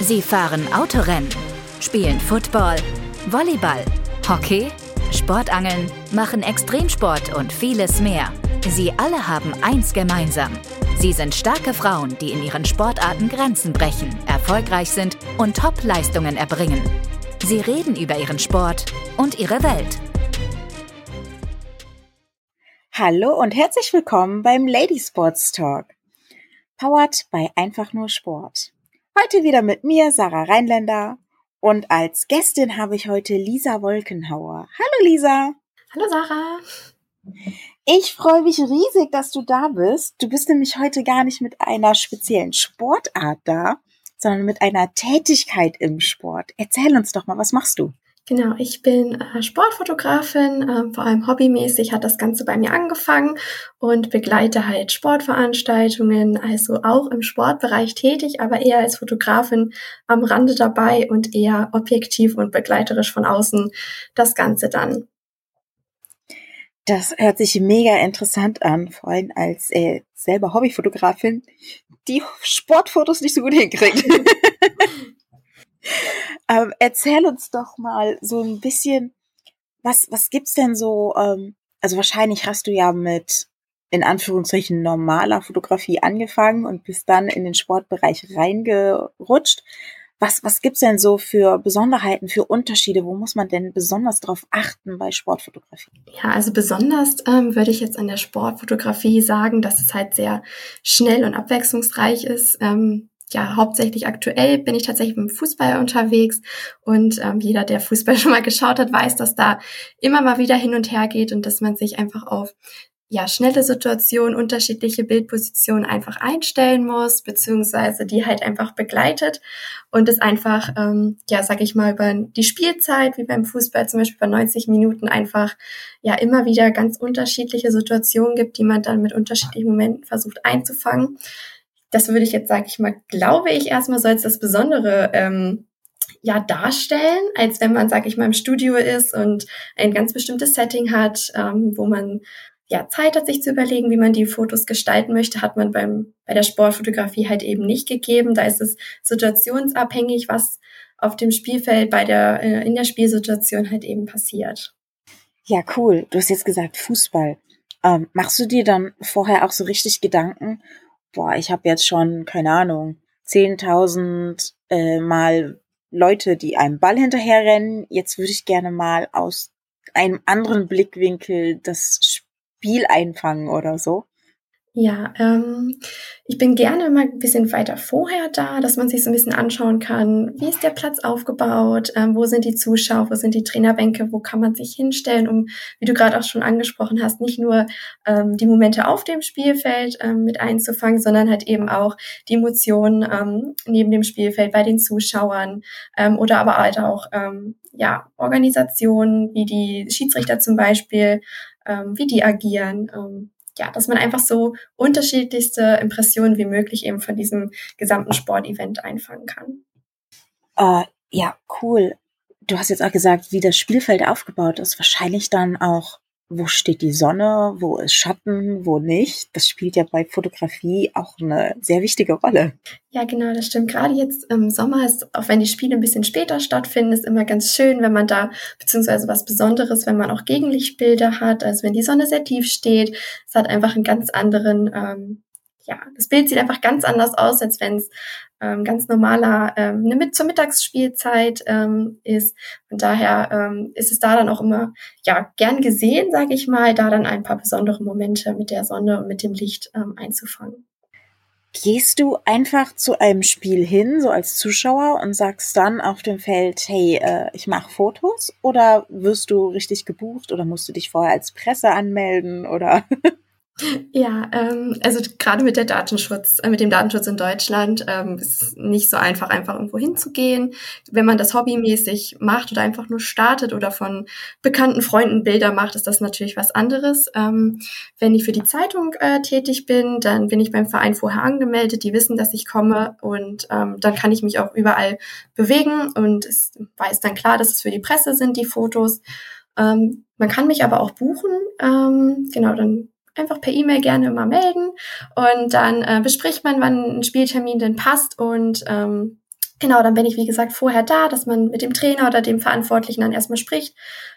Sie fahren Autorennen, spielen Football, Volleyball, Hockey, Sportangeln, machen Extremsport und vieles mehr. Sie alle haben eins gemeinsam. Sie sind starke Frauen, die in ihren Sportarten Grenzen brechen, erfolgreich sind und Top-Leistungen erbringen. Sie reden über ihren Sport und ihre Welt. Hallo und herzlich willkommen beim Lady Sports Talk. Powered bei Einfach nur Sport. Heute wieder mit mir, Sarah Rheinländer. Und als Gästin habe ich heute Lisa Wolkenhauer. Hallo Lisa. Hallo Sarah. Ich freue mich riesig, dass du da bist. Du bist nämlich heute gar nicht mit einer speziellen Sportart da, sondern mit einer Tätigkeit im Sport. Erzähl uns doch mal, was machst du? Genau, ich bin äh, Sportfotografin, äh, vor allem hobbymäßig hat das Ganze bei mir angefangen und begleite halt Sportveranstaltungen, also auch im Sportbereich tätig, aber eher als Fotografin am Rande dabei und eher objektiv und begleiterisch von außen das Ganze dann. Das hört sich mega interessant an, vor allem als äh, selber Hobbyfotografin, die Sportfotos nicht so gut hinkriegt. ähm, erzähl uns doch mal so ein bisschen, was, was gibt's denn so, ähm, also wahrscheinlich hast du ja mit in Anführungszeichen normaler Fotografie angefangen und bist dann in den Sportbereich reingerutscht. Was, was gibt's denn so für Besonderheiten, für Unterschiede? Wo muss man denn besonders darauf achten bei Sportfotografie? Ja, also besonders ähm, würde ich jetzt an der Sportfotografie sagen, dass es halt sehr schnell und abwechslungsreich ist. Ähm, ja, hauptsächlich aktuell bin ich tatsächlich dem Fußball unterwegs. Und ähm, jeder, der Fußball schon mal geschaut hat, weiß, dass da immer mal wieder hin und her geht und dass man sich einfach auf ja, schnelle Situationen, unterschiedliche Bildpositionen einfach einstellen muss, beziehungsweise die halt einfach begleitet und es einfach, ähm, ja, sag ich mal, über die Spielzeit, wie beim Fußball zum Beispiel bei 90 Minuten einfach, ja, immer wieder ganz unterschiedliche Situationen gibt, die man dann mit unterschiedlichen Momenten versucht einzufangen das würde ich jetzt, sage ich mal, glaube ich, erstmal so als das Besondere ähm, ja darstellen, als wenn man, sage ich mal, im Studio ist und ein ganz bestimmtes Setting hat, ähm, wo man ja Zeit hat, sich zu überlegen, wie man die Fotos gestalten möchte, hat man beim bei der Sportfotografie halt eben nicht gegeben. Da ist es situationsabhängig, was auf dem Spielfeld bei der äh, in der Spielsituation halt eben passiert. Ja, cool. Du hast jetzt gesagt Fußball. Ähm, machst du dir dann vorher auch so richtig Gedanken, boah, ich habe jetzt schon, keine Ahnung, 10.000 äh, Mal Leute, die einem Ball hinterherrennen. Jetzt würde ich gerne mal aus einem anderen Blickwinkel das Spiel einfangen oder so. Ja, ähm, ich bin gerne mal ein bisschen weiter vorher da, dass man sich so ein bisschen anschauen kann, wie ist der Platz aufgebaut, ähm, wo sind die Zuschauer, wo sind die Trainerbänke, wo kann man sich hinstellen, um, wie du gerade auch schon angesprochen hast, nicht nur ähm, die Momente auf dem Spielfeld ähm, mit einzufangen, sondern halt eben auch die Emotionen ähm, neben dem Spielfeld bei den Zuschauern ähm, oder aber halt auch ähm, ja Organisationen wie die Schiedsrichter zum Beispiel, ähm, wie die agieren. Ähm, ja, dass man einfach so unterschiedlichste Impressionen wie möglich eben von diesem gesamten Sportevent einfangen kann. Uh, ja, cool. Du hast jetzt auch gesagt, wie das Spielfeld aufgebaut ist. Wahrscheinlich dann auch wo steht die Sonne, wo ist Schatten, wo nicht. Das spielt ja bei Fotografie auch eine sehr wichtige Rolle. Ja, genau, das stimmt. Gerade jetzt im Sommer ist, auch wenn die Spiele ein bisschen später stattfinden, ist immer ganz schön, wenn man da, beziehungsweise was Besonderes, wenn man auch Gegenlichtbilder hat, also wenn die Sonne sehr tief steht. Es hat einfach einen ganz anderen, ähm, ja, das Bild sieht einfach ganz anders aus, als wenn es ähm, ganz normaler ähm, eine mit zur Mittagsspielzeit ähm, ist. Von daher ähm, ist es da dann auch immer ja gern gesehen, sage ich mal, da dann ein paar besondere Momente mit der Sonne und mit dem Licht ähm, einzufangen. Gehst du einfach zu einem Spiel hin, so als Zuschauer, und sagst dann auf dem Feld, hey, äh, ich mache Fotos? Oder wirst du richtig gebucht oder musst du dich vorher als Presse anmelden? Oder Ja, ähm, also gerade mit der Datenschutz, äh, mit dem Datenschutz in Deutschland ähm, ist nicht so einfach, einfach irgendwo hinzugehen. Wenn man das hobbymäßig macht oder einfach nur startet oder von bekannten Freunden Bilder macht, ist das natürlich was anderes. Ähm, wenn ich für die Zeitung äh, tätig bin, dann bin ich beim Verein vorher angemeldet. Die wissen, dass ich komme und ähm, dann kann ich mich auch überall bewegen und es weiß dann klar, dass es für die Presse sind, die Fotos. Ähm, man kann mich aber auch buchen. Ähm, genau, dann einfach per E-Mail gerne immer melden und dann äh, bespricht man, wann ein Spieltermin denn passt und ähm, Genau, dann bin ich, wie gesagt, vorher da, dass man mit dem Trainer oder dem Verantwortlichen dann erstmal spricht.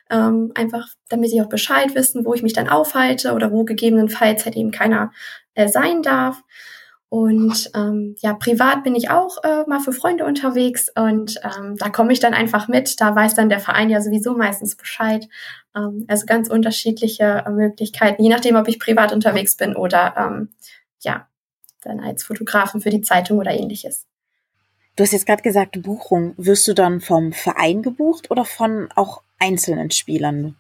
Ähm, einfach, damit sie auch Bescheid wissen, wo ich mich dann aufhalte oder wo gegebenenfalls halt eben keiner äh, sein darf. Und ähm, ja, privat bin ich auch äh, mal für Freunde unterwegs und ähm, da komme ich dann einfach mit. Da weiß dann der Verein ja sowieso meistens Bescheid. Ähm, also ganz unterschiedliche äh, Möglichkeiten, je nachdem, ob ich privat unterwegs bin oder ähm, ja, dann als Fotografen für die Zeitung oder ähnliches. Du hast jetzt gerade gesagt, Buchung. Wirst du dann vom Verein gebucht oder von auch einzelnen Spielern?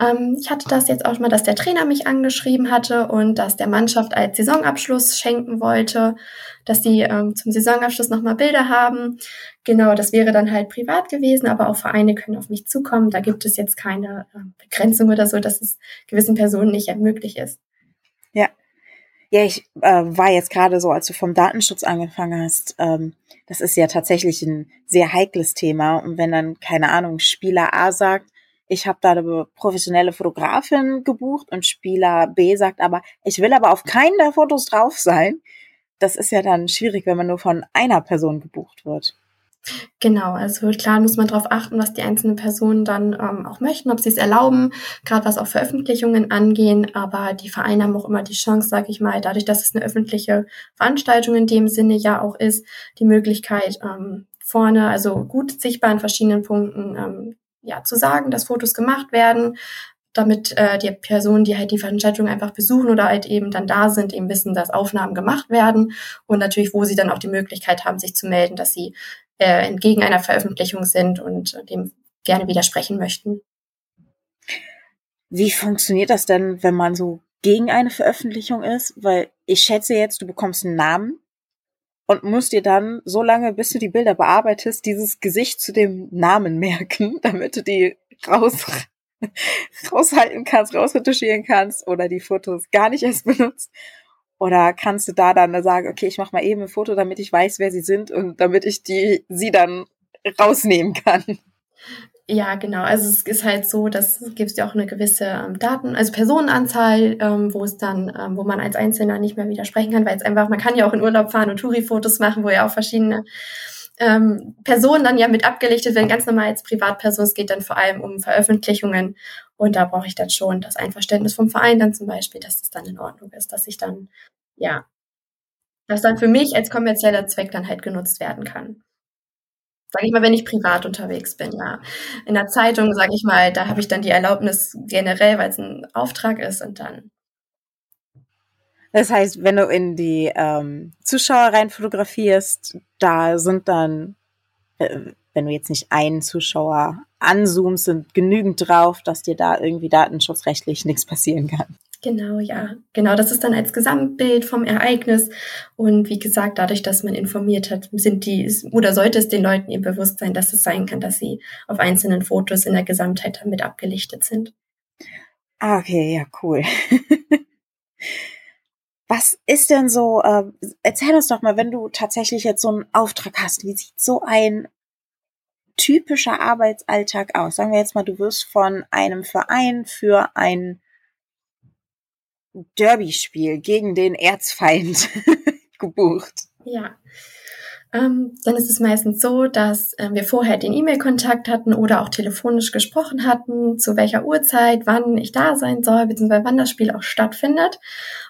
Ähm, ich hatte das jetzt auch mal, dass der Trainer mich angeschrieben hatte und dass der Mannschaft als Saisonabschluss schenken wollte, dass sie ähm, zum Saisonabschluss nochmal Bilder haben. Genau, das wäre dann halt privat gewesen, aber auch Vereine können auf mich zukommen. Da gibt es jetzt keine äh, Begrenzung oder so, dass es gewissen Personen nicht möglich ist. Ja, ja, ich äh, war jetzt gerade so, als du vom Datenschutz angefangen hast, ähm, das ist ja tatsächlich ein sehr heikles Thema. Und wenn dann, keine Ahnung, Spieler A sagt, ich habe da eine professionelle Fotografin gebucht und Spieler B sagt aber, ich will aber auf keinen der Fotos drauf sein, das ist ja dann schwierig, wenn man nur von einer Person gebucht wird. Genau, also klar muss man darauf achten, was die einzelnen Personen dann ähm, auch möchten, ob sie es erlauben, gerade was auch Veröffentlichungen angehen. Aber die Vereine haben auch immer die Chance, sage ich mal, dadurch, dass es eine öffentliche Veranstaltung in dem Sinne ja auch ist, die Möglichkeit ähm, vorne, also gut sichtbar an verschiedenen Punkten, ähm, ja zu sagen, dass Fotos gemacht werden, damit äh, die Personen, die halt die Veranstaltung einfach besuchen oder halt eben dann da sind, eben wissen, dass Aufnahmen gemacht werden und natürlich, wo sie dann auch die Möglichkeit haben, sich zu melden, dass sie äh, entgegen einer Veröffentlichung sind und dem gerne widersprechen möchten. Wie funktioniert das denn, wenn man so gegen eine Veröffentlichung ist? Weil ich schätze jetzt, du bekommst einen Namen und musst dir dann so lange, bis du die Bilder bearbeitest, dieses Gesicht zu dem Namen merken, damit du die raus, raushalten kannst, rausretuschieren kannst oder die Fotos gar nicht erst benutzt. Oder kannst du da dann sagen, okay, ich mache mal eben ein Foto, damit ich weiß, wer sie sind und damit ich die sie dann rausnehmen kann? Ja, genau. Also es ist halt so, dass es gibt ja auch eine gewisse ähm, Daten, also Personenanzahl, ähm, wo es dann, ähm, wo man als Einzelner nicht mehr widersprechen kann, weil es einfach, man kann ja auch in Urlaub fahren und Touri-Fotos machen, wo ja auch verschiedene ähm, Personen dann ja mit abgelichtet werden, ganz normal als Privatperson. Es geht dann vor allem um Veröffentlichungen und da brauche ich dann schon das Einverständnis vom Verein dann zum Beispiel, dass das dann in Ordnung ist, dass ich dann, ja, dass dann für mich als kommerzieller Zweck dann halt genutzt werden kann. Sag ich mal, wenn ich privat unterwegs bin, ja. In der Zeitung, sage ich mal, da habe ich dann die Erlaubnis generell, weil es ein Auftrag ist und dann. Das heißt, wenn du in die ähm, Zuschauer rein fotografierst, da sind dann, äh, wenn du jetzt nicht einen Zuschauer anzoomst, sind genügend drauf, dass dir da irgendwie datenschutzrechtlich nichts passieren kann. Genau, ja. Genau, das ist dann als Gesamtbild vom Ereignis. Und wie gesagt, dadurch, dass man informiert hat, sind die, oder sollte es den Leuten ihr bewusst sein, dass es sein kann, dass sie auf einzelnen Fotos in der Gesamtheit damit abgelichtet sind. Ah, okay, ja, cool. Was ist denn so, äh, erzähl uns doch mal, wenn du tatsächlich jetzt so einen Auftrag hast, wie sieht so ein typischer Arbeitsalltag aus? Sagen wir jetzt mal, du wirst von einem Verein für ein Derby-Spiel gegen den Erzfeind gebucht. Ja. Ähm, dann ist es meistens so, dass äh, wir vorher den E-Mail-Kontakt hatten oder auch telefonisch gesprochen hatten, zu welcher Uhrzeit, wann ich da sein soll, beziehungsweise wann das Spiel auch stattfindet.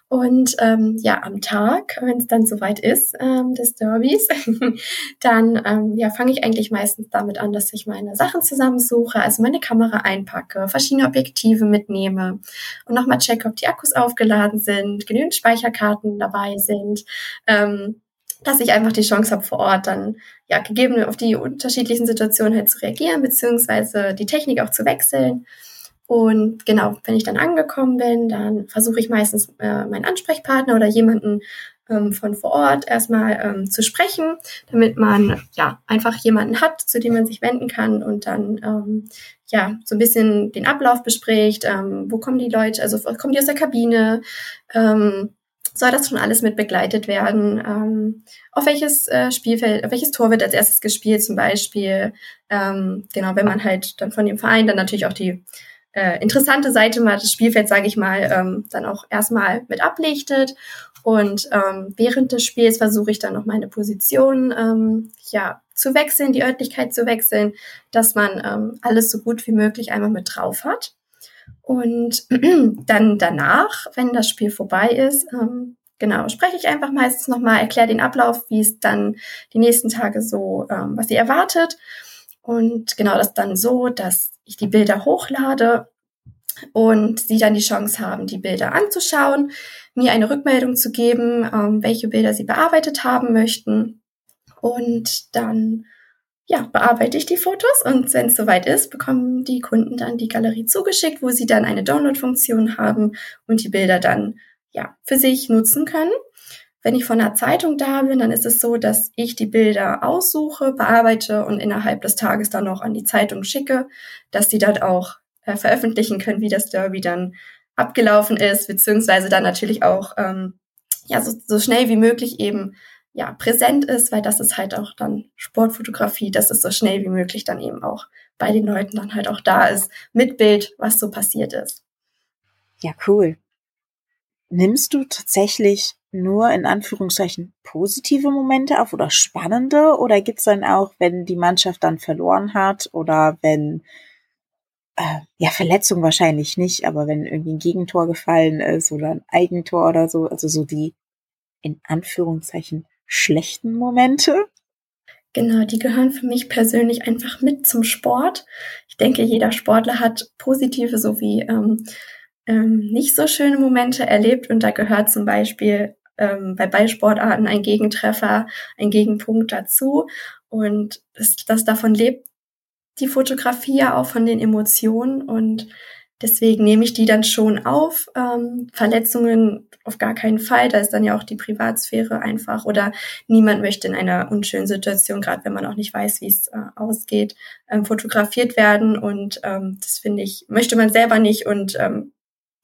Und ähm, ja, am Tag, wenn es dann soweit ist, ähm, des Derbys, dann ähm, ja, fange ich eigentlich meistens damit an, dass ich meine Sachen zusammensuche, also meine Kamera einpacke, verschiedene Objektive mitnehme und nochmal checke, ob die Akkus aufgeladen sind, genügend Speicherkarten dabei sind. Ähm, dass ich einfach die Chance habe, vor Ort dann ja gegeben auf die unterschiedlichen Situationen halt zu reagieren, beziehungsweise die Technik auch zu wechseln. Und genau, wenn ich dann angekommen bin, dann versuche ich meistens äh, meinen Ansprechpartner oder jemanden ähm, von vor Ort erstmal ähm, zu sprechen, damit man ja einfach jemanden hat, zu dem man sich wenden kann und dann ähm, ja so ein bisschen den Ablauf bespricht. Ähm, wo kommen die Leute? Also kommen die aus der Kabine? Ähm, soll das schon alles mit begleitet werden. Ähm, auf welches äh, Spielfeld, auf welches Tor wird als erstes gespielt zum Beispiel? Ähm, genau, wenn man halt dann von dem Verein dann natürlich auch die äh, interessante Seite mal des Spielfelds, sage ich mal, ähm, dann auch erstmal mit ablichtet. Und ähm, während des Spiels versuche ich dann noch meine Position ähm, ja, zu wechseln, die Örtlichkeit zu wechseln, dass man ähm, alles so gut wie möglich einmal mit drauf hat. Und dann danach, wenn das Spiel vorbei ist, ähm, genau, spreche ich einfach meistens nochmal, erkläre den Ablauf, wie es dann die nächsten Tage so, ähm, was sie erwartet. Und genau das dann so, dass ich die Bilder hochlade und sie dann die Chance haben, die Bilder anzuschauen, mir eine Rückmeldung zu geben, ähm, welche Bilder sie bearbeitet haben möchten. Und dann ja, bearbeite ich die Fotos und wenn es soweit ist, bekommen die Kunden dann die Galerie zugeschickt, wo sie dann eine Download-Funktion haben und die Bilder dann ja für sich nutzen können. Wenn ich von einer Zeitung da bin, dann ist es so, dass ich die Bilder aussuche, bearbeite und innerhalb des Tages dann noch an die Zeitung schicke, dass die dort auch äh, veröffentlichen können, wie das Derby dann abgelaufen ist, beziehungsweise dann natürlich auch ähm, ja so, so schnell wie möglich eben ja präsent ist, weil das ist halt auch dann Sportfotografie, dass es so schnell wie möglich dann eben auch bei den Leuten dann halt auch da ist mit Bild, was so passiert ist. Ja, cool. Nimmst du tatsächlich nur in Anführungszeichen positive Momente auf oder spannende? Oder gibt's dann auch, wenn die Mannschaft dann verloren hat oder wenn, äh, ja, Verletzung wahrscheinlich nicht, aber wenn irgendwie ein Gegentor gefallen ist oder ein Eigentor oder so, also so die in Anführungszeichen schlechten Momente? Genau, die gehören für mich persönlich einfach mit zum Sport. Ich denke, jeder Sportler hat positive sowie ähm, ähm, nicht so schöne Momente erlebt und da gehört zum Beispiel ähm, bei Ballsportarten ein Gegentreffer, ein Gegenpunkt dazu. Und das, das davon lebt die Fotografie ja auch von den Emotionen. Und deswegen nehme ich die dann schon auf. Ähm, Verletzungen auf gar keinen Fall, da ist dann ja auch die Privatsphäre einfach. Oder niemand möchte in einer unschönen Situation, gerade wenn man auch nicht weiß, wie es äh, ausgeht, ähm, fotografiert werden. Und ähm, das finde ich, möchte man selber nicht und ähm,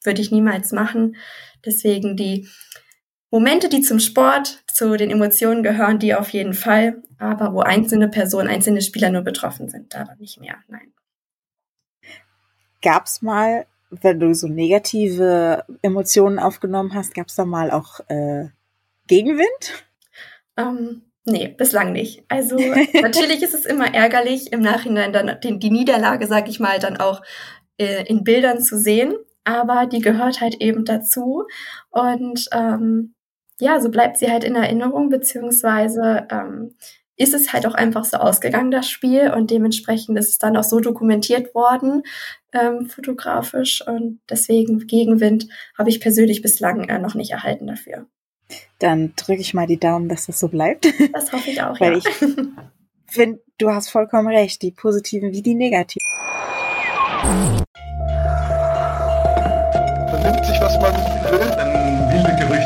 würde ich niemals machen. Deswegen die Momente, die zum Sport, zu den Emotionen gehören, die auf jeden Fall, aber wo einzelne Personen, einzelne Spieler nur betroffen sind, da nicht mehr, nein. Gab's mal, wenn du so negative Emotionen aufgenommen hast, gab's da mal auch äh, Gegenwind? Ähm, nee, bislang nicht. Also natürlich ist es immer ärgerlich, im Nachhinein dann die, die Niederlage, sag ich mal, dann auch äh, in Bildern zu sehen aber die gehört halt eben dazu. Und ähm, ja, so bleibt sie halt in Erinnerung, beziehungsweise ähm, ist es halt auch einfach so ausgegangen, das Spiel. Und dementsprechend ist es dann auch so dokumentiert worden, ähm, fotografisch. Und deswegen Gegenwind habe ich persönlich bislang äh, noch nicht erhalten dafür. Dann drücke ich mal die Daumen, dass das so bleibt. Das hoffe ich auch, Weil ja. ich finde, du hast vollkommen recht, die positiven wie die negativen.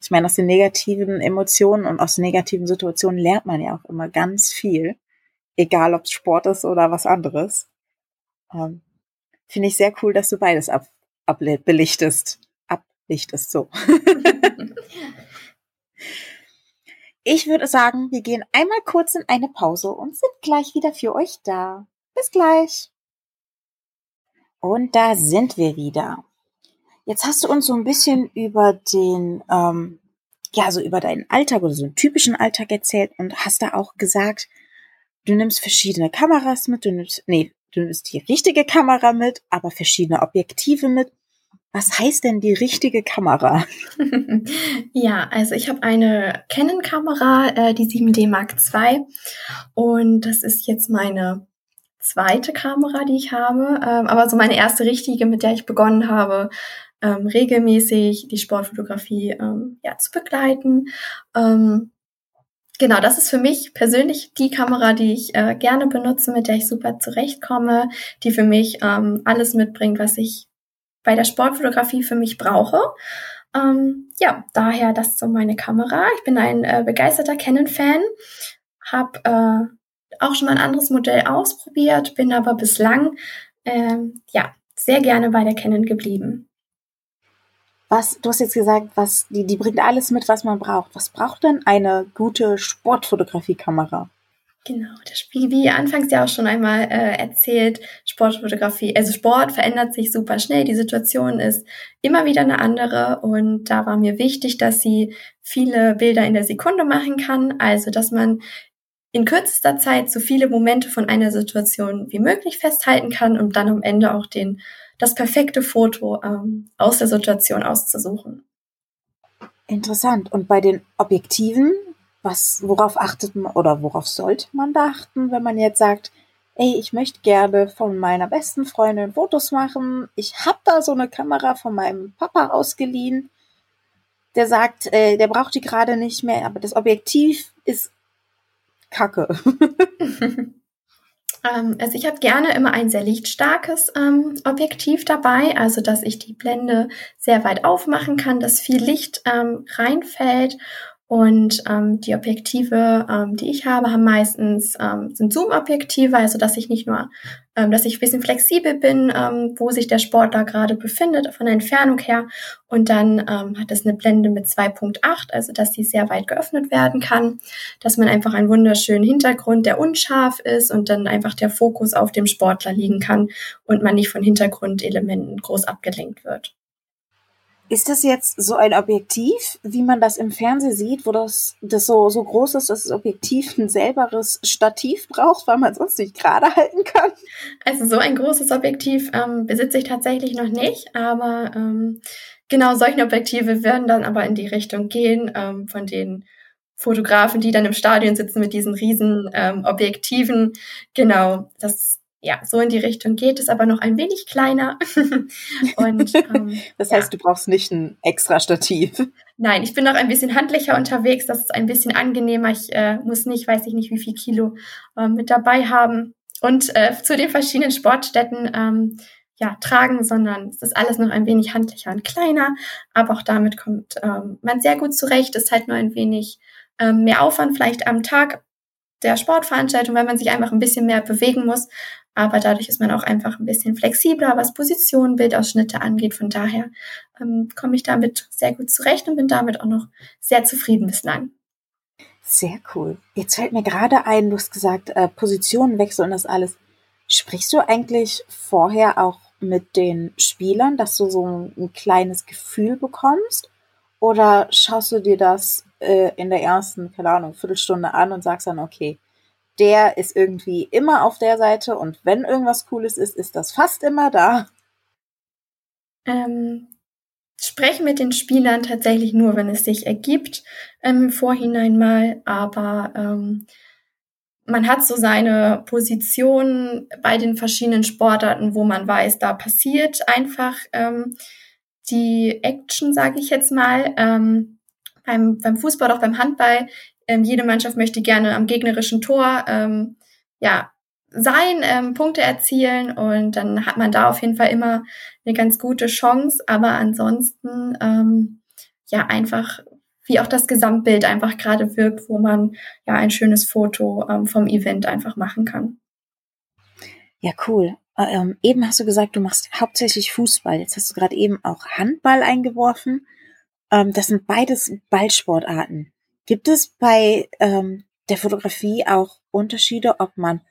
Ich meine, aus den negativen Emotionen und aus negativen Situationen lernt man ja auch immer ganz viel. Egal, ob es Sport ist oder was anderes. Ähm, Finde ich sehr cool, dass du beides ab, abbelichtest. Ablichtest, so. ich würde sagen, wir gehen einmal kurz in eine Pause und sind gleich wieder für euch da. Bis gleich. Und da sind wir wieder. Jetzt hast du uns so ein bisschen über den, ähm, ja, so über deinen Alltag oder so einen typischen Alltag erzählt und hast da auch gesagt, du nimmst verschiedene Kameras mit, du nimmst, nee, du nimmst die richtige Kamera mit, aber verschiedene Objektive mit. Was heißt denn die richtige Kamera? ja, also ich habe eine Canon-Kamera, äh, die 7D Mark II. Und das ist jetzt meine zweite Kamera, die ich habe. Ähm, aber so meine erste richtige, mit der ich begonnen habe, ähm, regelmäßig die Sportfotografie ähm, ja, zu begleiten. Ähm, genau, das ist für mich persönlich die Kamera, die ich äh, gerne benutze, mit der ich super zurechtkomme, die für mich ähm, alles mitbringt, was ich bei der Sportfotografie für mich brauche. Ähm, ja, daher das so meine Kamera. Ich bin ein äh, begeisterter Canon-Fan, habe äh, auch schon mal ein anderes Modell ausprobiert, bin aber bislang ähm, ja sehr gerne bei der Canon geblieben. Was, du hast jetzt gesagt, was, die, die bringt alles mit, was man braucht. Was braucht denn eine gute Sportfotografiekamera? Genau, das Spiel, wie anfangs ja auch schon einmal äh, erzählt, Sportfotografie, also Sport verändert sich super schnell, die Situation ist immer wieder eine andere und da war mir wichtig, dass sie viele Bilder in der Sekunde machen kann, also dass man in kürzester Zeit so viele Momente von einer Situation wie möglich festhalten kann, um dann am Ende auch den das perfekte Foto ähm, aus der Situation auszusuchen. Interessant. Und bei den Objektiven, was, worauf achtet man oder worauf sollte man da achten, wenn man jetzt sagt, ey, ich möchte gerne von meiner besten Freundin Fotos machen. Ich habe da so eine Kamera von meinem Papa ausgeliehen. Der sagt, äh, der braucht die gerade nicht mehr, aber das Objektiv ist Kacke. Ähm, also ich habe gerne immer ein sehr lichtstarkes ähm, Objektiv dabei, also dass ich die Blende sehr weit aufmachen kann, dass viel Licht ähm, reinfällt und ähm, die Objektive, ähm, die ich habe, haben meistens ähm, sind Zoom-Objektive, also dass ich nicht nur, ähm, dass ich ein bisschen flexibel bin, ähm, wo sich der Sportler gerade befindet, von der Entfernung her. Und dann ähm, hat es eine Blende mit 2.8, also dass sie sehr weit geöffnet werden kann, dass man einfach einen wunderschönen Hintergrund, der unscharf ist und dann einfach der Fokus auf dem Sportler liegen kann und man nicht von Hintergrundelementen groß abgelenkt wird. Ist das jetzt so ein Objektiv, wie man das im Fernsehen sieht, wo das, das so, so groß ist, dass das Objektiv ein selberes Stativ braucht, weil man sonst nicht gerade halten kann? Also so ein großes Objektiv ähm, besitze ich tatsächlich noch nicht, aber ähm, genau solche Objektive werden dann aber in die Richtung gehen ähm, von den Fotografen, die dann im Stadion sitzen mit diesen riesen ähm, Objektiven. Genau, das ja, so in die Richtung geht es, aber noch ein wenig kleiner. und, ähm, das heißt, ja. du brauchst nicht ein extra Stativ. Nein, ich bin noch ein bisschen handlicher unterwegs. Das ist ein bisschen angenehmer. Ich äh, muss nicht, weiß ich nicht, wie viel Kilo äh, mit dabei haben und äh, zu den verschiedenen Sportstätten ähm, ja tragen, sondern es ist alles noch ein wenig handlicher und kleiner. Aber auch damit kommt ähm, man sehr gut zurecht. Ist halt nur ein wenig ähm, mehr Aufwand vielleicht am Tag der Sportveranstaltung, weil man sich einfach ein bisschen mehr bewegen muss. Aber dadurch ist man auch einfach ein bisschen flexibler, was Positionen, Bildausschnitte angeht. Von daher ähm, komme ich damit sehr gut zurecht und bin damit auch noch sehr zufrieden bislang. Sehr cool. Jetzt fällt mir gerade ein, du hast gesagt, äh, Positionenwechsel und das alles. Sprichst du eigentlich vorher auch mit den Spielern, dass du so ein, ein kleines Gefühl bekommst? Oder schaust du dir das äh, in der ersten, keine Ahnung, Viertelstunde an und sagst dann, okay, der ist irgendwie immer auf der Seite und wenn irgendwas Cooles ist, ist das fast immer da. Ähm, sprechen mit den Spielern tatsächlich nur, wenn es sich ergibt, ähm, im Vorhinein mal, aber ähm, man hat so seine Position bei den verschiedenen Sportarten, wo man weiß, da passiert einfach ähm, die Action, sage ich jetzt mal. Ähm, beim, beim Fußball, auch beim Handball ähm, jede Mannschaft möchte gerne am gegnerischen Tor ähm, ja sein, ähm, Punkte erzielen und dann hat man da auf jeden Fall immer eine ganz gute Chance. Aber ansonsten ähm, ja einfach wie auch das Gesamtbild einfach gerade wirkt, wo man ja ein schönes Foto ähm, vom Event einfach machen kann. Ja, cool. Äh, ähm, eben hast du gesagt, du machst hauptsächlich Fußball. Jetzt hast du gerade eben auch Handball eingeworfen. Ähm, das sind beides Ballsportarten. Gibt es bei ähm, der Fotografie auch Unterschiede, ob man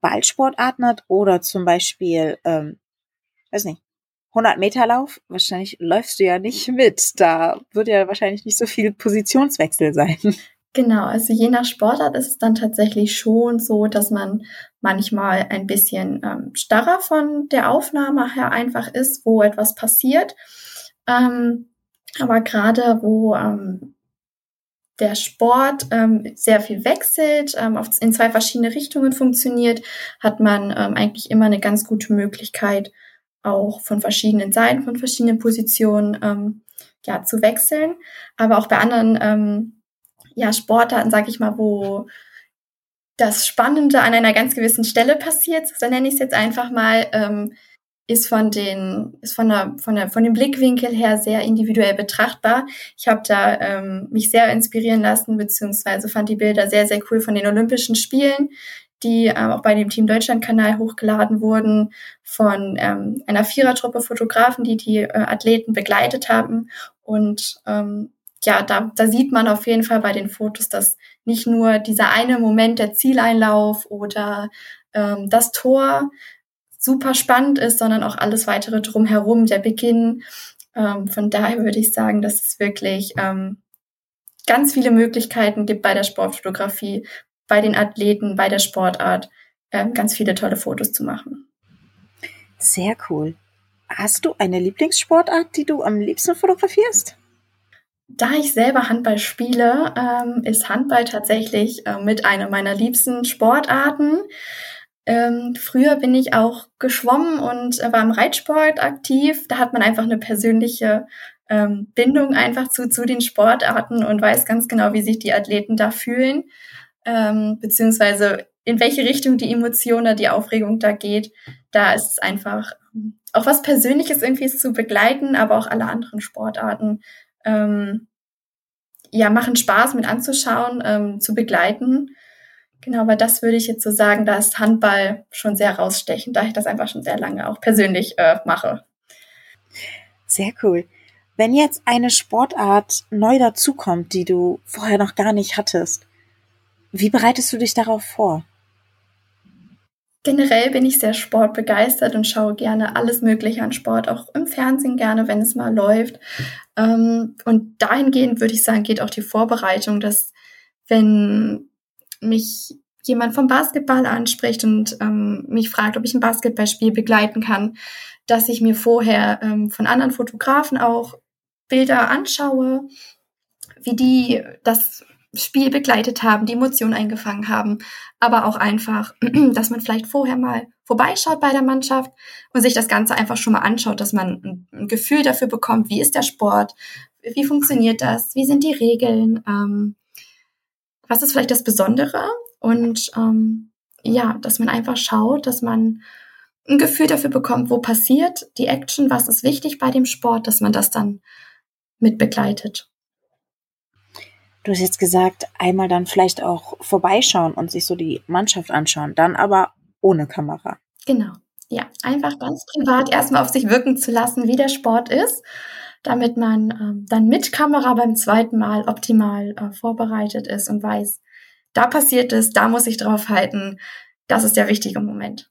Ballsportarten hat oder zum Beispiel, ähm, weiß nicht, 100 Meter Lauf? Wahrscheinlich läufst du ja nicht mit. Da wird ja wahrscheinlich nicht so viel Positionswechsel sein. Genau, also je nach Sportart ist es dann tatsächlich schon so, dass man manchmal ein bisschen ähm, starrer von der Aufnahme her einfach ist, wo etwas passiert. Ähm, aber gerade wo ähm, der Sport ähm, sehr viel wechselt, ähm, auf, in zwei verschiedene Richtungen funktioniert, hat man ähm, eigentlich immer eine ganz gute Möglichkeit, auch von verschiedenen Seiten, von verschiedenen Positionen ähm, ja, zu wechseln. Aber auch bei anderen ähm, ja, Sportarten, sag ich mal, wo das Spannende an einer ganz gewissen Stelle passiert, so nenne ich es jetzt einfach mal, ähm, ist von den ist von der von der von dem Blickwinkel her sehr individuell betrachtbar. Ich habe da ähm, mich sehr inspirieren lassen beziehungsweise fand die Bilder sehr sehr cool von den Olympischen Spielen, die ähm, auch bei dem Team Deutschland Kanal hochgeladen wurden von ähm, einer Vierertruppe Fotografen, die die äh, Athleten begleitet haben und ähm, ja, da, da sieht man auf jeden Fall bei den Fotos, dass nicht nur dieser eine Moment der Zieleinlauf oder ähm, das Tor super spannend ist, sondern auch alles weitere drumherum, der Beginn. Ähm, von daher würde ich sagen, dass es wirklich ähm, ganz viele Möglichkeiten gibt bei der Sportfotografie, bei den Athleten, bei der Sportart, ähm, ganz viele tolle Fotos zu machen. Sehr cool. Hast du eine Lieblingssportart, die du am liebsten fotografierst? Da ich selber Handball spiele, ähm, ist Handball tatsächlich äh, mit einer meiner liebsten Sportarten. Ähm, früher bin ich auch geschwommen und äh, war im Reitsport aktiv. Da hat man einfach eine persönliche ähm, Bindung einfach zu, zu den Sportarten und weiß ganz genau, wie sich die Athleten da fühlen, ähm, beziehungsweise in welche Richtung die Emotion oder die Aufregung da geht. Da ist es einfach ähm, auch was Persönliches irgendwie zu begleiten, aber auch alle anderen Sportarten ähm, ja, machen Spaß mit anzuschauen, ähm, zu begleiten. Genau, aber das würde ich jetzt so sagen, da ist Handball schon sehr rausstechend, da ich das einfach schon sehr lange auch persönlich äh, mache. Sehr cool. Wenn jetzt eine Sportart neu dazukommt, die du vorher noch gar nicht hattest, wie bereitest du dich darauf vor? Generell bin ich sehr sportbegeistert und schaue gerne alles Mögliche an Sport, auch im Fernsehen gerne, wenn es mal läuft. Ähm, und dahingehend würde ich sagen, geht auch die Vorbereitung, dass wenn mich jemand vom Basketball anspricht und ähm, mich fragt, ob ich ein Basketballspiel begleiten kann, dass ich mir vorher ähm, von anderen Fotografen auch Bilder anschaue, wie die das Spiel begleitet haben, die Emotionen eingefangen haben, aber auch einfach, dass man vielleicht vorher mal vorbeischaut bei der Mannschaft und sich das Ganze einfach schon mal anschaut, dass man ein Gefühl dafür bekommt, wie ist der Sport, wie funktioniert das, wie sind die Regeln, ähm, was ist vielleicht das Besondere und ähm, ja, dass man einfach schaut, dass man ein Gefühl dafür bekommt, wo passiert die Action, was ist wichtig bei dem Sport, dass man das dann mit begleitet. Du hast jetzt gesagt, einmal dann vielleicht auch vorbeischauen und sich so die Mannschaft anschauen, dann aber ohne Kamera. Genau. Ja, einfach ganz privat erstmal auf sich wirken zu lassen, wie der Sport ist, damit man ähm, dann mit Kamera beim zweiten Mal optimal äh, vorbereitet ist und weiß, da passiert es, da muss ich drauf halten. Das ist der wichtige Moment.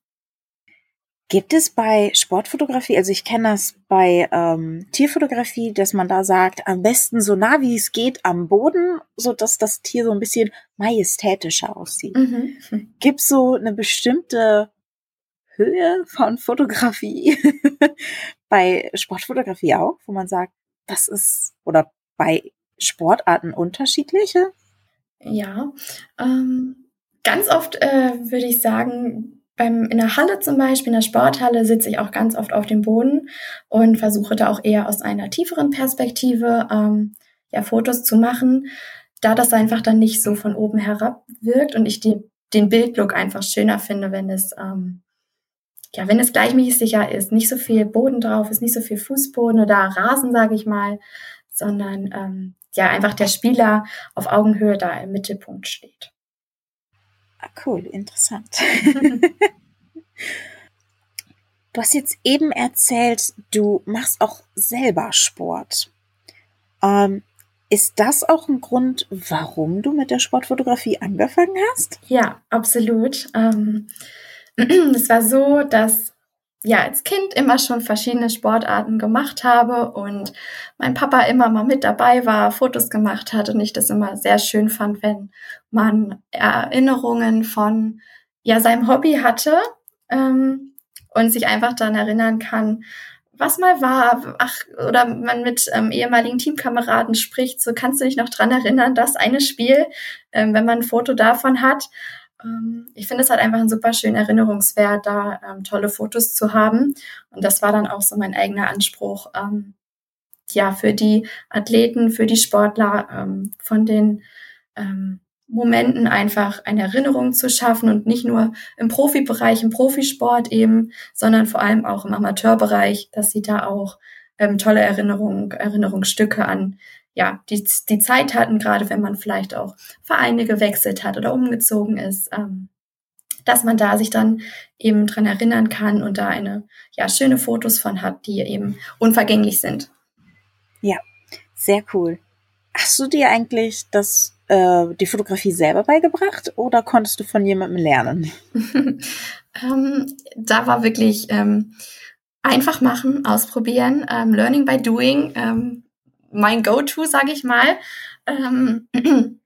Gibt es bei Sportfotografie, also ich kenne das bei ähm, Tierfotografie, dass man da sagt, am besten so nah wie es geht am Boden, so dass das Tier so ein bisschen majestätischer aussieht. Mhm. Gibt es so eine bestimmte Höhe von Fotografie bei Sportfotografie auch, wo man sagt, das ist oder bei Sportarten unterschiedliche? Ja, ähm, ganz oft äh, würde ich sagen, beim, in der Halle zum Beispiel, in der Sporthalle, sitze ich auch ganz oft auf dem Boden und versuche da auch eher aus einer tieferen Perspektive ähm, ja, Fotos zu machen, da das einfach dann nicht so von oben herab wirkt und ich die, den Bildlook einfach schöner finde, wenn es ähm, ja, wenn es gleichmäßig sicher ist, nicht so viel Boden drauf ist, nicht so viel Fußboden oder Rasen, sage ich mal, sondern ähm, ja einfach der Spieler auf Augenhöhe da im Mittelpunkt steht. Ah, cool, interessant. du hast jetzt eben erzählt, du machst auch selber Sport. Ähm, ist das auch ein Grund, warum du mit der Sportfotografie angefangen hast? Ja, absolut. Ähm, es war so, dass ja als Kind immer schon verschiedene Sportarten gemacht habe und mein Papa immer mal mit dabei war, Fotos gemacht hat und ich das immer sehr schön fand, wenn man Erinnerungen von ja seinem Hobby hatte ähm, und sich einfach dann erinnern kann, was mal war, ach, oder man mit ähm, ehemaligen Teamkameraden spricht, so kannst du dich noch dran erinnern, dass eine Spiel, ähm, wenn man ein Foto davon hat, ich finde es halt einfach ein super schön Erinnerungswert, da ähm, tolle Fotos zu haben. Und das war dann auch so mein eigener Anspruch, ähm, ja, für die Athleten, für die Sportler, ähm, von den ähm, Momenten einfach eine Erinnerung zu schaffen und nicht nur im Profibereich, im Profisport eben, sondern vor allem auch im Amateurbereich, dass sie da auch ähm, tolle Erinnerungen, Erinnerungsstücke an ja, die, die Zeit hatten, gerade wenn man vielleicht auch Vereine gewechselt hat oder umgezogen ist, ähm, dass man da sich dann eben dran erinnern kann und da eine ja schöne Fotos von hat, die eben unvergänglich sind. Ja, sehr cool. Hast du dir eigentlich das äh, die Fotografie selber beigebracht oder konntest du von jemandem lernen? ähm, da war wirklich ähm, einfach machen, ausprobieren, ähm, Learning by Doing, ähm, mein Go-To, sage ich mal. Ähm,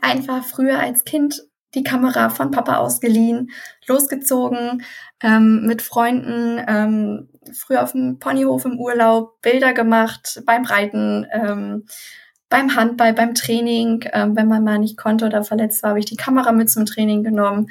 einfach früher als Kind die Kamera von Papa ausgeliehen, losgezogen, ähm, mit Freunden, ähm, früher auf dem Ponyhof im Urlaub, Bilder gemacht, beim Reiten, ähm, beim Handball, beim Training. Wenn man mal nicht konnte oder verletzt war, habe ich die Kamera mit zum Training genommen.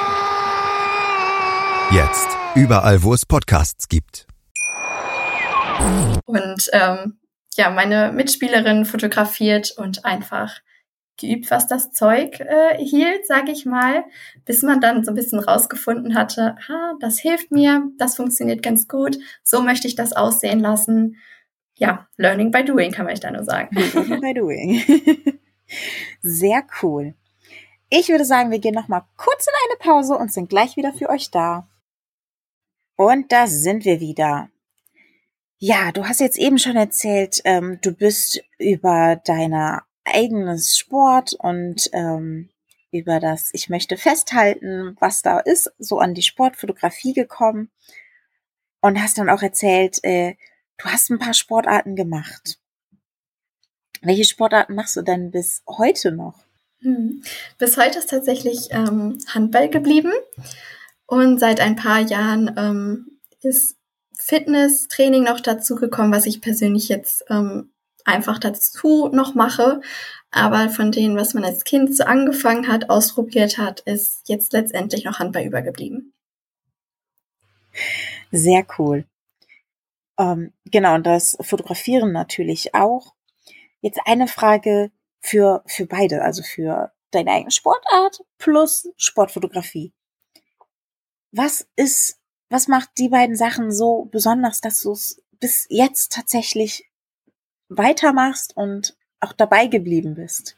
Jetzt. Überall, wo es Podcasts gibt. Und ähm, ja, meine Mitspielerin fotografiert und einfach geübt, was das Zeug äh, hielt, sage ich mal, bis man dann so ein bisschen rausgefunden hatte, ha, das hilft mir, das funktioniert ganz gut, so möchte ich das aussehen lassen. Ja, Learning by Doing kann man da nur sagen. Learning by Doing. Sehr cool. Ich würde sagen, wir gehen noch mal kurz in eine Pause und sind gleich wieder für euch da. Und da sind wir wieder. Ja, du hast jetzt eben schon erzählt, ähm, du bist über deine eigenes Sport und ähm, über das Ich möchte festhalten, was da ist, so an die Sportfotografie gekommen und hast dann auch erzählt, äh, du hast ein paar Sportarten gemacht. Welche Sportarten machst du denn bis heute noch? Hm. Bis heute ist tatsächlich ähm, Handball geblieben. Und seit ein paar Jahren ähm, ist Fitness-Training noch dazu gekommen, was ich persönlich jetzt ähm, einfach dazu noch mache. Aber von denen, was man als Kind so angefangen hat, ausprobiert hat, ist jetzt letztendlich noch Handball übergeblieben. Sehr cool. Ähm, genau, und das Fotografieren natürlich auch. Jetzt eine Frage für, für beide, also für deine eigene Sportart plus Sportfotografie was ist, was macht die beiden Sachen so besonders, dass du es bis jetzt tatsächlich weitermachst und auch dabei geblieben bist?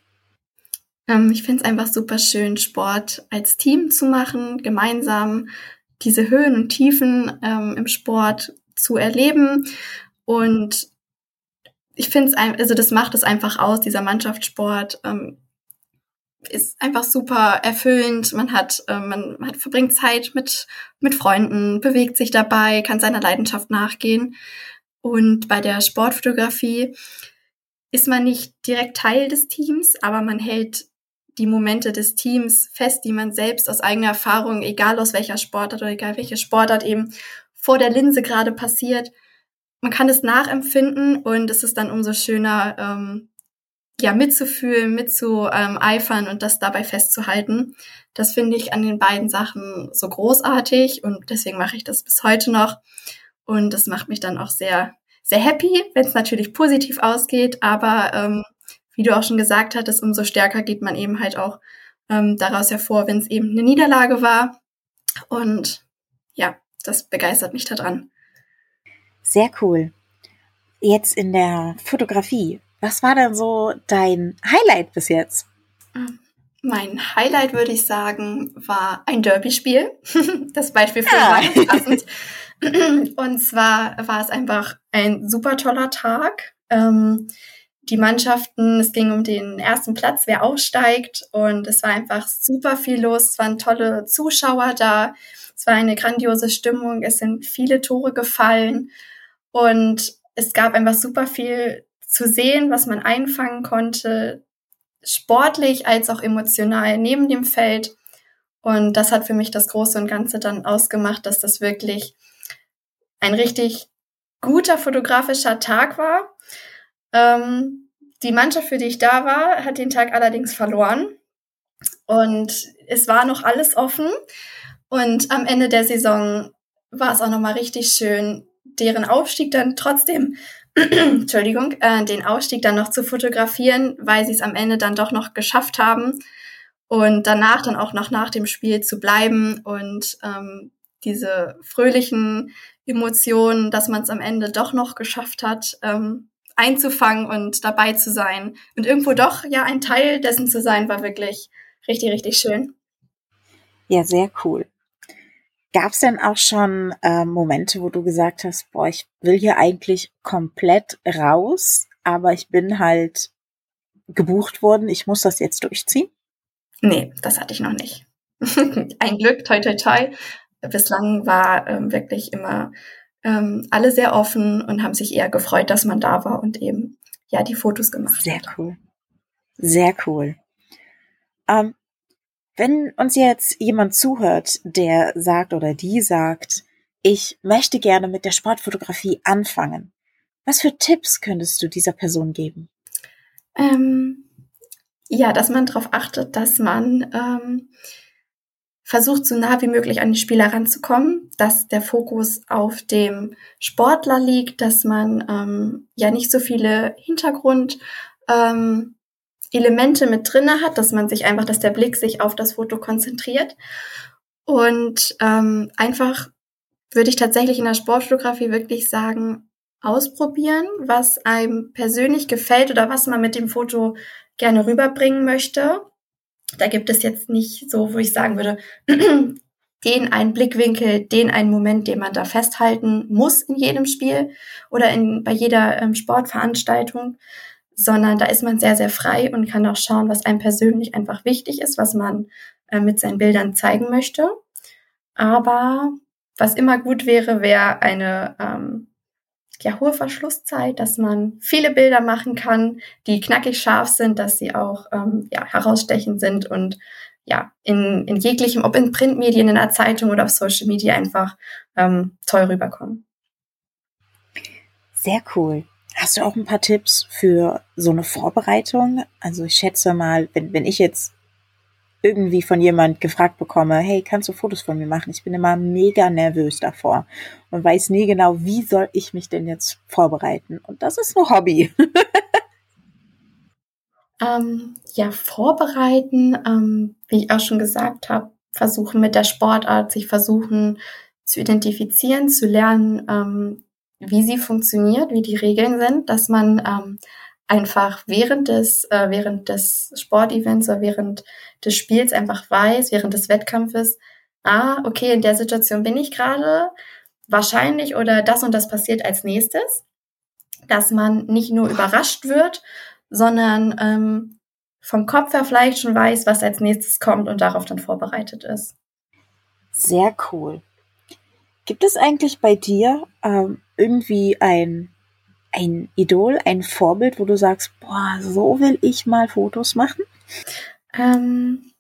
Ähm, ich finde es einfach super schön, Sport als Team zu machen, gemeinsam diese Höhen und Tiefen ähm, im Sport zu erleben. Und ich finde es, also das macht es einfach aus, dieser Mannschaftssport. Ähm, ist einfach super erfüllend. Man hat, äh, man, man verbringt Zeit mit, mit Freunden, bewegt sich dabei, kann seiner Leidenschaft nachgehen. Und bei der Sportfotografie ist man nicht direkt Teil des Teams, aber man hält die Momente des Teams fest, die man selbst aus eigener Erfahrung, egal aus welcher Sportart oder egal welche Sportart eben vor der Linse gerade passiert. Man kann es nachempfinden und es ist dann umso schöner, ähm, ja, mitzufühlen, mitzueifern und das dabei festzuhalten. Das finde ich an den beiden Sachen so großartig und deswegen mache ich das bis heute noch. Und das macht mich dann auch sehr, sehr happy, wenn es natürlich positiv ausgeht. Aber ähm, wie du auch schon gesagt hattest, umso stärker geht man eben halt auch ähm, daraus hervor, wenn es eben eine Niederlage war. Und ja, das begeistert mich daran. Sehr cool. Jetzt in der Fotografie. Was war denn so dein Highlight bis jetzt? Mein Highlight, würde ich sagen, war ein Derby-Spiel. Das Beispiel für ja. passend. Und zwar war es einfach ein super toller Tag. Ähm, die Mannschaften, es ging um den ersten Platz, wer aufsteigt. Und es war einfach super viel los. Es waren tolle Zuschauer da. Es war eine grandiose Stimmung. Es sind viele Tore gefallen. Und es gab einfach super viel zu sehen, was man einfangen konnte. sportlich als auch emotional neben dem Feld. Und das hat für mich das Große und Ganze dann ausgemacht, dass das wirklich ein richtig guter fotografischer Tag war. Ähm, die Mannschaft, für die ich da war, hat den Tag allerdings verloren. Und es war noch alles offen. Und am Ende der Saison war es auch nochmal richtig schön, deren Aufstieg dann trotzdem, Entschuldigung, äh, den Aufstieg dann noch zu fotografieren, weil sie es am Ende dann doch noch geschafft haben und danach dann auch noch nach dem Spiel zu bleiben und ähm, diese fröhlichen Emotionen, dass man es am Ende doch noch geschafft hat, ähm, einzufangen und dabei zu sein und irgendwo doch ja ein Teil dessen zu sein, war wirklich richtig, richtig schön. Ja, sehr cool. Gab es denn auch schon äh, Momente, wo du gesagt hast, boah, ich will hier eigentlich komplett raus, aber ich bin halt gebucht worden, ich muss das jetzt durchziehen? Nee, das hatte ich noch nicht. Ein Glück, toi toi toi. Bislang war ähm, wirklich immer ähm, alle sehr offen und haben sich eher gefreut, dass man da war und eben ja die Fotos gemacht sehr hat. Sehr cool. Sehr cool. Ähm, wenn uns jetzt jemand zuhört, der sagt oder die sagt, ich möchte gerne mit der Sportfotografie anfangen, was für Tipps könntest du dieser Person geben? Ähm, ja, dass man darauf achtet, dass man ähm, versucht, so nah wie möglich an die Spieler ranzukommen, dass der Fokus auf dem Sportler liegt, dass man ähm, ja nicht so viele Hintergrund ähm, Elemente mit drinne hat, dass man sich einfach, dass der Blick sich auf das Foto konzentriert. Und ähm, einfach würde ich tatsächlich in der Sportfotografie wirklich sagen, ausprobieren, was einem persönlich gefällt oder was man mit dem Foto gerne rüberbringen möchte. Da gibt es jetzt nicht so, wo ich sagen würde, den einen Blickwinkel, den einen Moment, den man da festhalten muss in jedem Spiel oder in, bei jeder ähm, Sportveranstaltung, sondern da ist man sehr, sehr frei und kann auch schauen, was einem persönlich einfach wichtig ist, was man äh, mit seinen Bildern zeigen möchte. Aber was immer gut wäre, wäre eine ähm, ja, hohe Verschlusszeit, dass man viele Bilder machen kann, die knackig scharf sind, dass sie auch ähm, ja, herausstechend sind und ja, in, in jeglichem, ob in Printmedien, in der Zeitung oder auf Social Media einfach ähm, toll rüberkommen. Sehr cool. Hast du auch ein paar Tipps für so eine Vorbereitung? Also ich schätze mal, wenn, wenn ich jetzt irgendwie von jemand gefragt bekomme, hey, kannst du Fotos von mir machen? Ich bin immer mega nervös davor und weiß nie genau, wie soll ich mich denn jetzt vorbereiten? Und das ist ein Hobby. ähm, ja, vorbereiten, ähm, wie ich auch schon gesagt habe, versuchen mit der Sportart, sich versuchen zu identifizieren, zu lernen, ähm, wie sie funktioniert, wie die Regeln sind, dass man ähm, einfach während des, äh, während des Sportevents oder während des Spiels einfach weiß, während des Wettkampfes, ah, okay, in der Situation bin ich gerade, wahrscheinlich oder das und das passiert als nächstes, dass man nicht nur überrascht wird, sondern ähm, vom Kopf her vielleicht schon weiß, was als nächstes kommt und darauf dann vorbereitet ist. Sehr cool. Gibt es eigentlich bei dir ähm, irgendwie ein, ein Idol, ein Vorbild, wo du sagst, boah, so will ich mal Fotos machen? Ähm,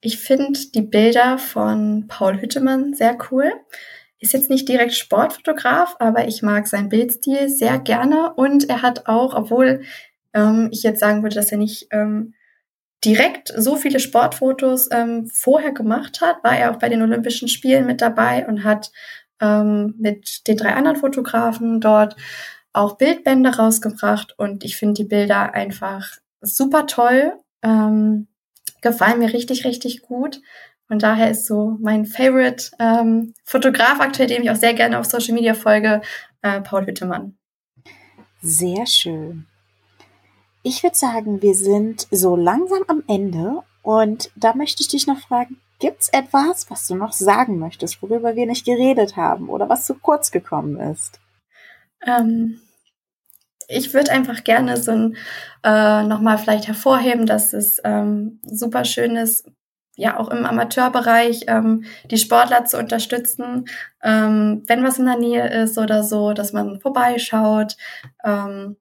ich finde die Bilder von Paul Hüttemann sehr cool. Ist jetzt nicht direkt Sportfotograf, aber ich mag seinen Bildstil sehr gerne und er hat auch, obwohl ähm, ich jetzt sagen würde, dass er nicht ähm, direkt so viele Sportfotos ähm, vorher gemacht hat, war er auch bei den Olympischen Spielen mit dabei und hat ähm, mit den drei anderen Fotografen dort auch Bildbände rausgebracht und ich finde die Bilder einfach super toll, ähm, gefallen mir richtig, richtig gut. Und daher ist so mein Favorite ähm, Fotograf aktuell, dem ich auch sehr gerne auf Social Media folge, äh, Paul Hüttemann. Sehr schön. Ich würde sagen, wir sind so langsam am Ende und da möchte ich dich noch fragen, gibt es etwas, was du noch sagen möchtest, worüber wir nicht geredet haben oder was zu kurz gekommen ist? Ähm, ich würde einfach gerne so ein, äh, nochmal vielleicht hervorheben, dass es ähm, super schön ist, ja auch im Amateurbereich ähm, die Sportler zu unterstützen, ähm, wenn was in der Nähe ist oder so, dass man vorbeischaut. Ähm,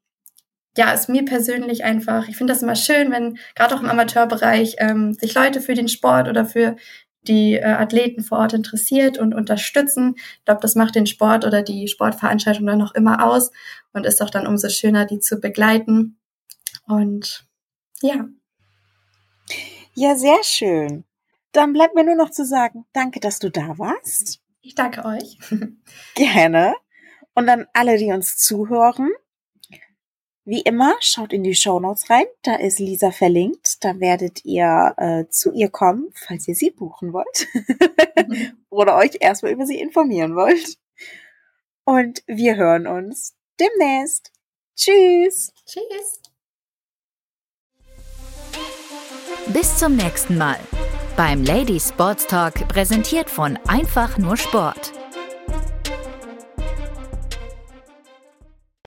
ja, ist mir persönlich einfach, ich finde das immer schön, wenn gerade auch im Amateurbereich ähm, sich Leute für den Sport oder für die äh, Athleten vor Ort interessiert und unterstützen. Ich glaube, das macht den Sport oder die Sportveranstaltung dann noch immer aus und ist auch dann umso schöner, die zu begleiten. Und ja. Ja, sehr schön. Dann bleibt mir nur noch zu sagen, danke, dass du da warst. Ich danke euch. Gerne. Und dann alle, die uns zuhören. Wie immer, schaut in die Show Notes rein. Da ist Lisa verlinkt. Da werdet ihr äh, zu ihr kommen, falls ihr sie buchen wollt. Oder euch erstmal über sie informieren wollt. Und wir hören uns demnächst. Tschüss. Tschüss. Bis zum nächsten Mal beim Ladies Sports Talk, präsentiert von Einfach nur Sport.